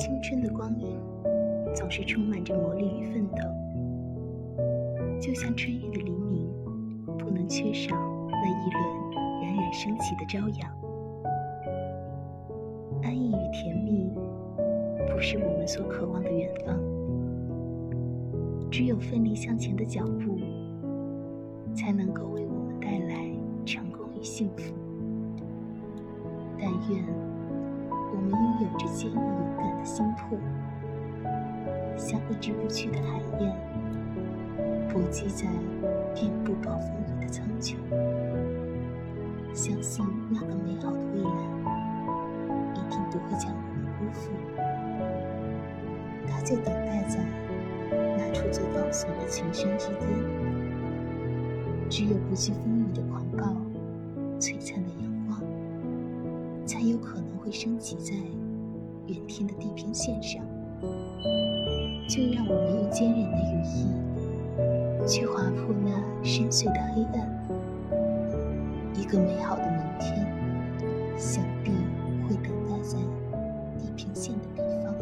青春的光阴总是充满着磨砺与奋斗，就像春日的黎明，不能缺少那一轮冉冉升起的朝阳。安逸与甜蜜，不是我们所渴望的远方，只有奋力向前的脚步，才能够为我们带来成功与幸福。但愿。我们拥有着坚毅勇敢，挥之不去的海燕，搏击在遍布暴风雨的苍穹。相信那个美好的未来，一定不会将我们辜负。它就等待在那处最高耸的群山之巅。只有不惧风雨的狂暴，璀璨的阳光，才有可能。会升起在远天的地平线上，去划破那深邃的黑暗，一个美好的明天，想必会等待在地平线的地方。